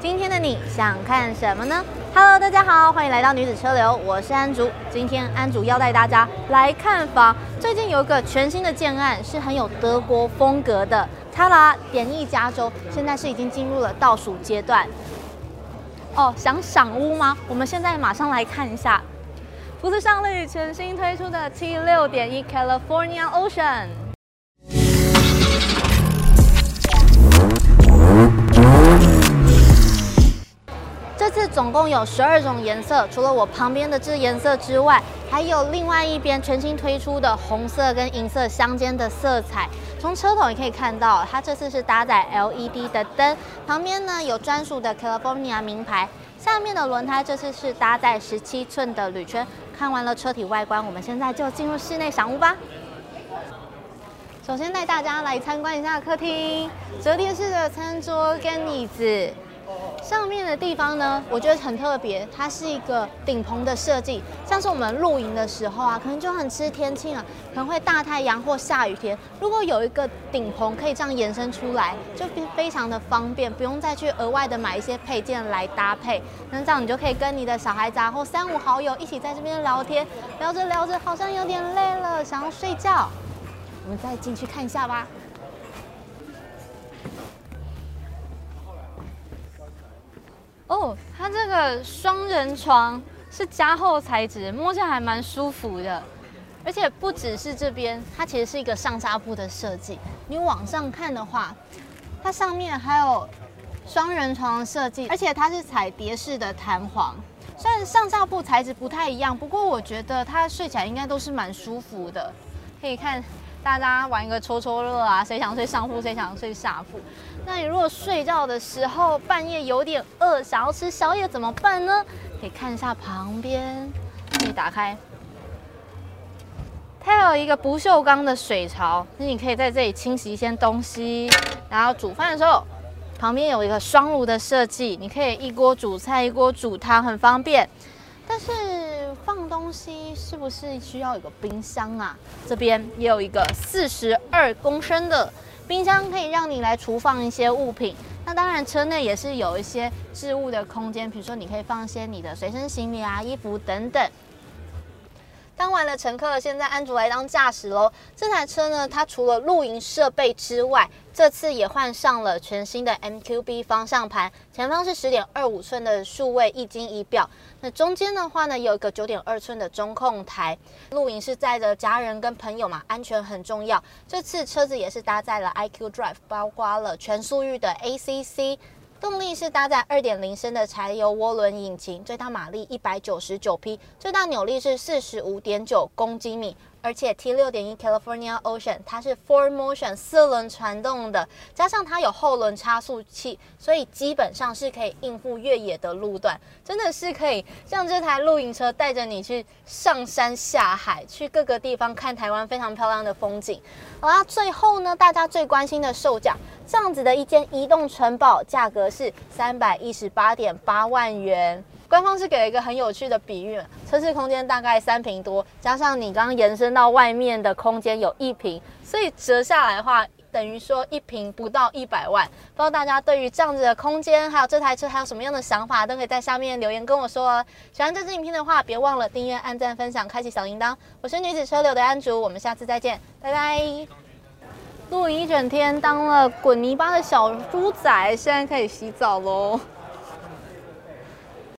今天的你想看什么呢？Hello，大家好，欢迎来到女子车流，我是安竹。今天安竹要带大家来看房。最近有一个全新的建案，是很有德国风格的。它啦，典意加州，现在是已经进入了倒数阶段。哦，想赏屋吗？我们现在马上来看一下，福斯商旅全新推出的 T 六点一 California Ocean。总共有十二种颜色，除了我旁边的这颜色之外，还有另外一边全新推出的红色跟银色相间的色彩。从车头也可以看到，它这次是搭载 LED 的灯，旁边呢有专属的 California 名牌。下面的轮胎这次是搭载十七寸的铝圈。看完了车体外观，我们现在就进入室内赏屋吧。首先带大家来参观一下客厅，折叠式的餐桌跟椅子。上面的地方呢，我觉得很特别，它是一个顶棚的设计，像是我们露营的时候啊，可能就很吃天气啊，可能会大太阳或下雨天，如果有一个顶棚可以这样延伸出来，就非常的方便，不用再去额外的买一些配件来搭配，那这样你就可以跟你的小孩子啊或三五好友一起在这边聊天，聊着聊着好像有点累了，想要睡觉，我们再进去看一下吧。哦，它这个双人床是加厚材质，摸起来还蛮舒服的。而且不只是这边，它其实是一个上下铺的设计。你往上看的话，它上面还有双人床设计，而且它是彩蝶式的弹簧。虽然上下铺材质不太一样，不过我觉得它睡起来应该都是蛮舒服的。可以看。大家玩一个抽抽乐啊，谁想睡上铺，谁想睡下铺？那你如果睡觉的时候半夜有点饿，想要吃宵夜怎么办呢？可以看一下旁边，可以打开，它有一个不锈钢的水槽，那你可以在这里清洗一些东西。然后煮饭的时候，旁边有一个双炉的设计，你可以一锅煮菜，一锅煮汤，很方便。但是放东西是不是需要有个冰箱啊？这边也有一个四十二公升的冰箱，可以让你来储放一些物品。那当然，车内也是有一些置物的空间，比如说你可以放一些你的随身行李啊、衣服等等。当完了乘客，现在安卓来当驾驶喽。这台车呢，它除了露营设备之外，这次也换上了全新的 MQB 方向盘，前方是十点二五寸的数位液晶仪表。那中间的话呢，有一个九点二寸的中控台。露营是载着家人跟朋友嘛，安全很重要。这次车子也是搭载了 iQ Drive，包括了全速域的 ACC。动力是搭载二点零升的柴油涡轮引擎，最大马力一百九十九匹，最大扭力是四十五点九公斤米。而且 T 六点一 California Ocean 它是 Four Motion 四轮传动的，加上它有后轮差速器，所以基本上是可以应付越野的路段，真的是可以像这台露营车带着你去上山下海，去各个地方看台湾非常漂亮的风景。好啦，最后呢，大家最关心的售价，这样子的一间移动城堡，价格是三百一十八点八万元。官方是给了一个很有趣的比喻，车室空间大概三平多，加上你刚刚延伸到外面的空间有一平，所以折下来的话，等于说一平不到一百万。不知道大家对于这样子的空间，还有这台车还有什么样的想法，都可以在下面留言跟我说哦。喜欢这支影片的话，别忘了订阅、按赞、分享、开启小铃铛。我是女子车流的安竹，我们下次再见，拜拜。露营一整天，当了滚泥巴的小猪仔，现在可以洗澡喽。